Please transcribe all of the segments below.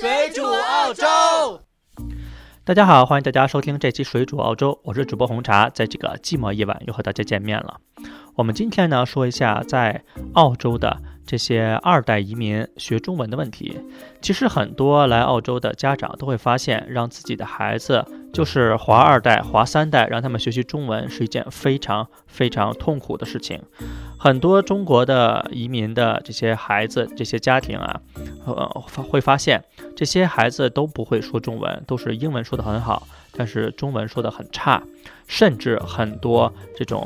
水煮澳洲。大家好，欢迎大家收听这期《水煮澳洲》，我是主播红茶，在这个寂寞夜晚又和大家见面了。我们今天呢说一下在澳洲的这些二代移民学中文的问题。其实很多来澳洲的家长都会发现，让自己的孩子就是华二代、华三代，让他们学习中文是一件非常非常痛苦的事情。很多中国的移民的这些孩子、这些家庭啊，呃，会发现这些孩子都不会说中文，都是英文说得很好，但是中文说得很差。甚至很多这种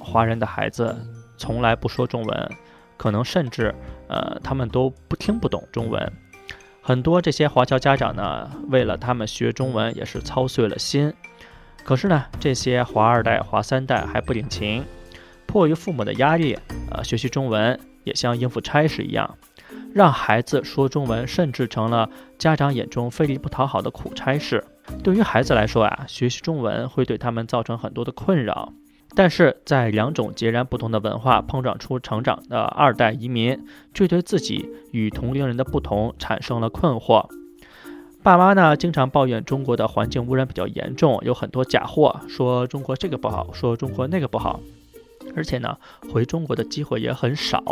华人的孩子从来不说中文，可能甚至呃他们都不听不懂中文。很多这些华侨家长呢，为了他们学中文也是操碎了心。可是呢，这些华二代、华三代还不领情，迫于父母的压力，呃，学习中文也像应付差事一样，让孩子说中文，甚至成了家长眼中费力不讨好的苦差事。对于孩子来说啊，学习中文会对他们造成很多的困扰。但是在两种截然不同的文化碰撞出成长的二代移民，却对自己与同龄人的不同产生了困惑。爸妈呢，经常抱怨中国的环境污染比较严重，有很多假货，说中国这个不好，说中国那个不好，而且呢，回中国的机会也很少。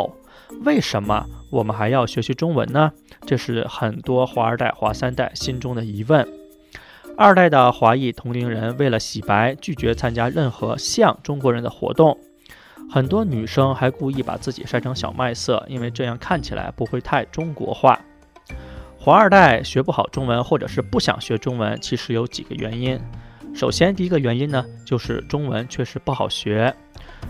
为什么我们还要学习中文呢？这是很多华二代、华三代心中的疑问。二代的华裔同龄人为了洗白，拒绝参加任何像中国人的活动。很多女生还故意把自己晒成小麦色，因为这样看起来不会太中国化。华二代学不好中文，或者是不想学中文，其实有几个原因。首先，第一个原因呢，就是中文确实不好学。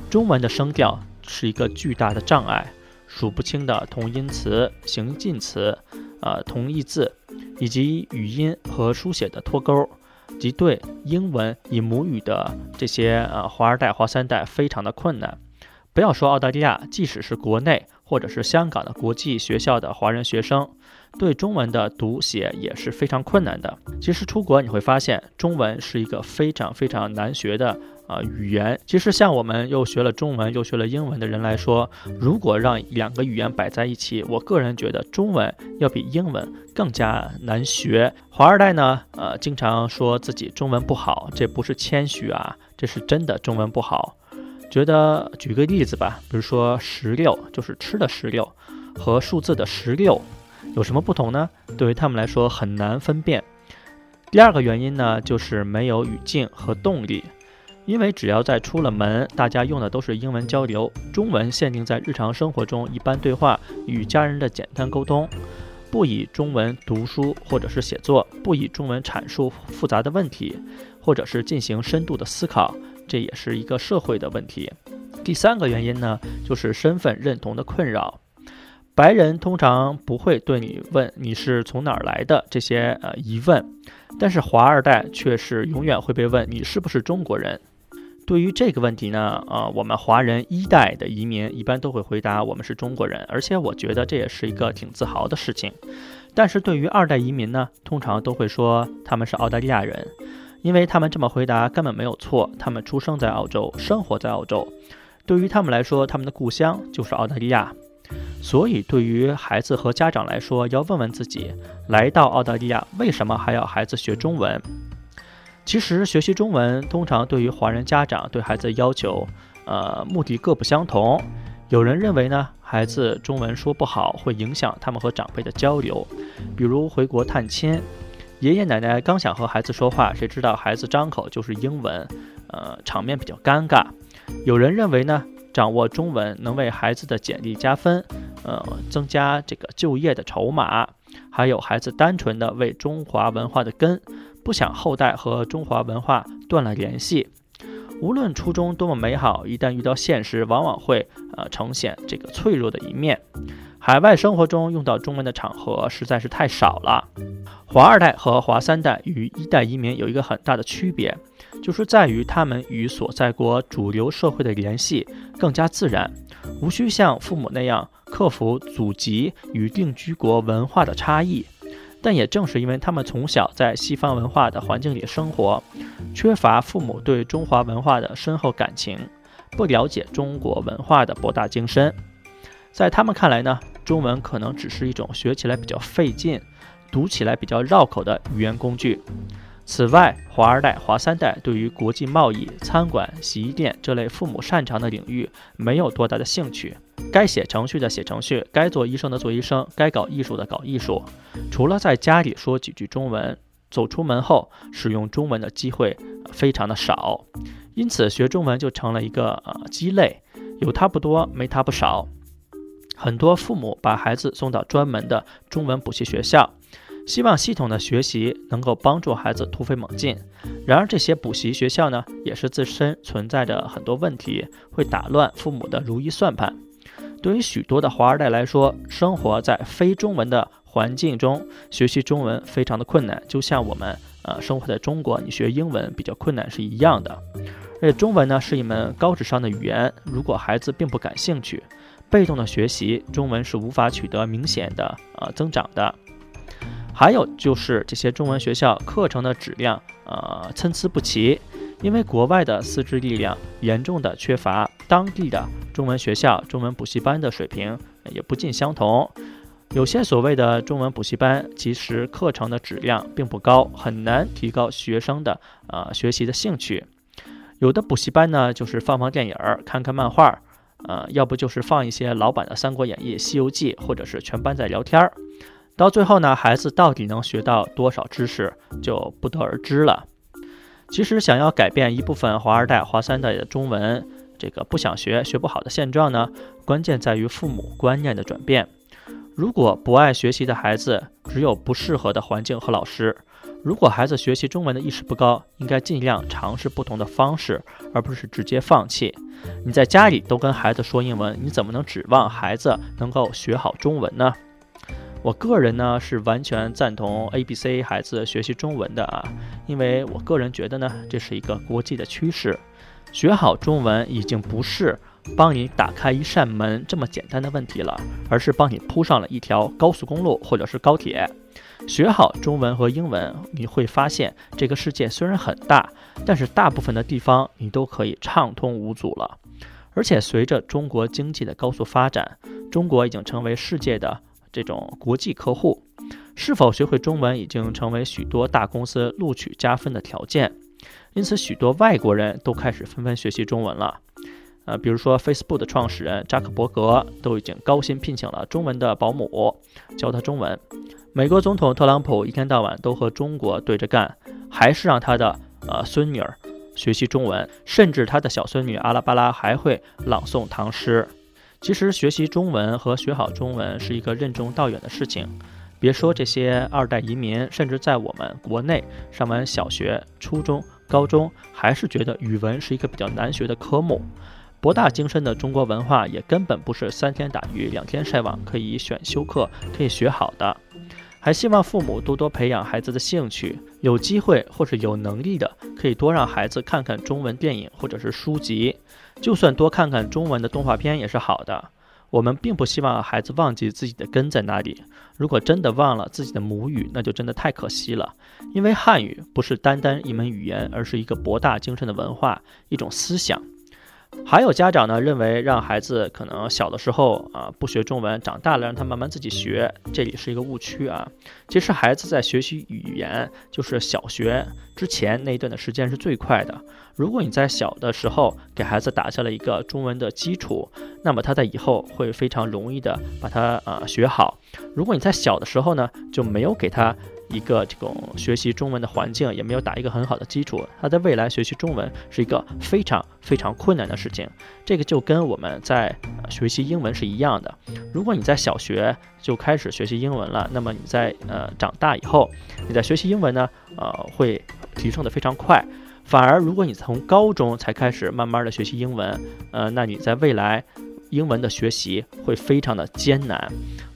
中文的声调是一个巨大的障碍，数不清的同音词、形近词，呃，同义字。以及语音和书写的脱钩，及对英文以母语的这些呃华二代、华三代非常的困难。不要说澳大利亚，即使是国内或者是香港的国际学校的华人学生，对中文的读写也是非常困难的。其实出国你会发现，中文是一个非常非常难学的。啊，语言其实像我们又学了中文又学了英文的人来说，如果让两个语言摆在一起，我个人觉得中文要比英文更加难学。华二代呢，呃，经常说自己中文不好，这不是谦虚啊，这是真的中文不好。觉得举个例子吧，比如说石榴，就是吃的石榴，和数字的十六有什么不同呢？对于他们来说很难分辨。第二个原因呢，就是没有语境和动力。因为只要在出了门，大家用的都是英文交流，中文限定在日常生活中一般对话与家人的简单沟通，不以中文读书或者是写作，不以中文阐述复杂的问题，或者是进行深度的思考，这也是一个社会的问题。第三个原因呢，就是身份认同的困扰。白人通常不会对你问你是从哪儿来的这些呃疑问，但是华二代却是永远会被问你是不是中国人。对于这个问题呢，呃，我们华人一代的移民一般都会回答我们是中国人，而且我觉得这也是一个挺自豪的事情。但是对于二代移民呢，通常都会说他们是澳大利亚人，因为他们这么回答根本没有错，他们出生在澳洲，生活在澳洲，对于他们来说，他们的故乡就是澳大利亚。所以对于孩子和家长来说，要问问自己，来到澳大利亚为什么还要孩子学中文？其实学习中文通常对于华人家长对孩子的要求，呃，目的各不相同。有人认为呢，孩子中文说不好会影响他们和长辈的交流，比如回国探亲，爷爷奶奶刚想和孩子说话，谁知道孩子张口就是英文，呃，场面比较尴尬。有人认为呢，掌握中文能为孩子的简历加分，呃，增加这个就业的筹码。还有孩子单纯的为中华文化的根。不想后代和中华文化断了联系，无论初衷多么美好，一旦遇到现实，往往会呃呈现这个脆弱的一面。海外生活中用到中文的场合实在是太少了。华二代和华三代与一代移民有一个很大的区别，就是在于他们与所在国主流社会的联系更加自然，无需像父母那样克服祖籍与定居国文化的差异。但也正是因为他们从小在西方文化的环境里生活，缺乏父母对中华文化的深厚感情，不了解中国文化的博大精深，在他们看来呢，中文可能只是一种学起来比较费劲，读起来比较绕口的语言工具。此外，华二代、华三代对于国际贸易、餐馆、洗衣店这类父母擅长的领域没有多大的兴趣。该写程序的写程序，该做医生的做医生，该搞艺术的搞艺术。除了在家里说几句中文，走出门后使用中文的机会非常的少。因此，学中文就成了一个呃鸡肋，有它不多，没它不少。很多父母把孩子送到专门的中文补习学校。希望系统的学习能够帮助孩子突飞猛进。然而，这些补习学校呢，也是自身存在着很多问题，会打乱父母的如意算盘。对于许多的华二代来说，生活在非中文的环境中，学习中文非常的困难，就像我们呃生活在中国，你学英文比较困难是一样的。而且，中文呢是一门高智商的语言，如果孩子并不感兴趣，被动的学习中文是无法取得明显的呃增长的。还有就是这些中文学校课程的质量，呃，参差不齐，因为国外的师资力量严重的缺乏，当地的中文学校、中文补习班的水平也不尽相同。有些所谓的中文补习班，其实课程的质量并不高，很难提高学生的呃学习的兴趣。有的补习班呢，就是放放电影儿、看看漫画，呃，要不就是放一些老版的《三国演义》《西游记》，或者是全班在聊天儿。到最后呢，孩子到底能学到多少知识就不得而知了。其实，想要改变一部分华二代、华三代的中文这个不想学、学不好的现状呢，关键在于父母观念的转变。如果不爱学习的孩子只有不适合的环境和老师，如果孩子学习中文的意识不高，应该尽量尝试不同的方式，而不是直接放弃。你在家里都跟孩子说英文，你怎么能指望孩子能够学好中文呢？我个人呢是完全赞同 A B C 孩子学习中文的啊，因为我个人觉得呢，这是一个国际的趋势。学好中文已经不是帮你打开一扇门这么简单的问题了，而是帮你铺上了一条高速公路或者是高铁。学好中文和英文，你会发现这个世界虽然很大，但是大部分的地方你都可以畅通无阻了。而且随着中国经济的高速发展，中国已经成为世界的。这种国际客户是否学会中文已经成为许多大公司录取加分的条件，因此许多外国人都开始纷纷学习中文了。呃，比如说 Facebook 的创始人扎克伯格都已经高薪聘请了中文的保姆教他中文。美国总统特朗普一天到晚都和中国对着干，还是让他的呃孙女儿学习中文，甚至他的小孙女阿拉巴拉还会朗诵唐诗。其实学习中文和学好中文是一个任重道远的事情。别说这些二代移民，甚至在我们国内上完小学、初中、高中，还是觉得语文是一个比较难学的科目。博大精深的中国文化也根本不是三天打鱼两天晒网可以选修课可以学好的。还希望父母多多培养孩子的兴趣，有机会或是有能力的，可以多让孩子看看中文电影或者是书籍，就算多看看中文的动画片也是好的。我们并不希望孩子忘记自己的根在哪里，如果真的忘了自己的母语，那就真的太可惜了。因为汉语不是单单一门语言，而是一个博大精深的文化，一种思想。还有家长呢，认为让孩子可能小的时候啊不学中文，长大了让他慢慢自己学，这里是一个误区啊。其实孩子在学习语言，就是小学之前那一段的时间是最快的。如果你在小的时候给孩子打下了一个中文的基础，那么他在以后会非常容易的把它啊学好。如果你在小的时候呢就没有给他。一个这种学习中文的环境也没有打一个很好的基础，他在未来学习中文是一个非常非常困难的事情。这个就跟我们在学习英文是一样的。如果你在小学就开始学习英文了，那么你在呃长大以后，你在学习英文呢，呃会提升的非常快。反而如果你从高中才开始慢慢的学习英文，呃，那你在未来英文的学习会非常的艰难。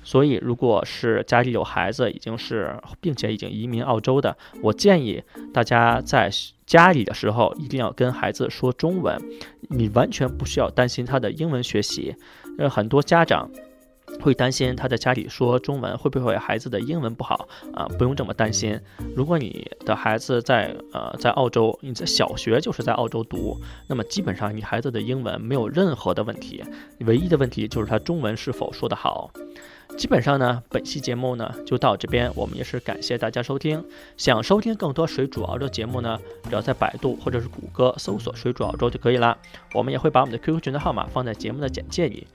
所以，如果是家里有孩子，已经是并且已经移民澳洲的，我建议大家在家里的时候一定要跟孩子说中文。你完全不需要担心他的英文学习。呃，很多家长会担心他在家里说中文会不会孩子的英文不好啊？不用这么担心。如果你的孩子在呃在澳洲，你在小学就是在澳洲读，那么基本上你孩子的英文没有任何的问题，唯一的问题就是他中文是否说得好。基本上呢，本期节目呢就到这边，我们也是感谢大家收听。想收听更多水煮澳洲节目呢，只要在百度或者是谷歌搜索“水煮澳洲”就可以了。我们也会把我们的 QQ 群的号码放在节目的简介里。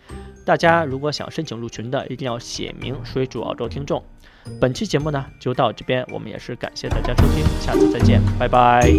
大家如果想申请入群的，一定要写明“水煮澳洲听众”。本期节目呢就到这边，我们也是感谢大家收听，下次再见，拜拜。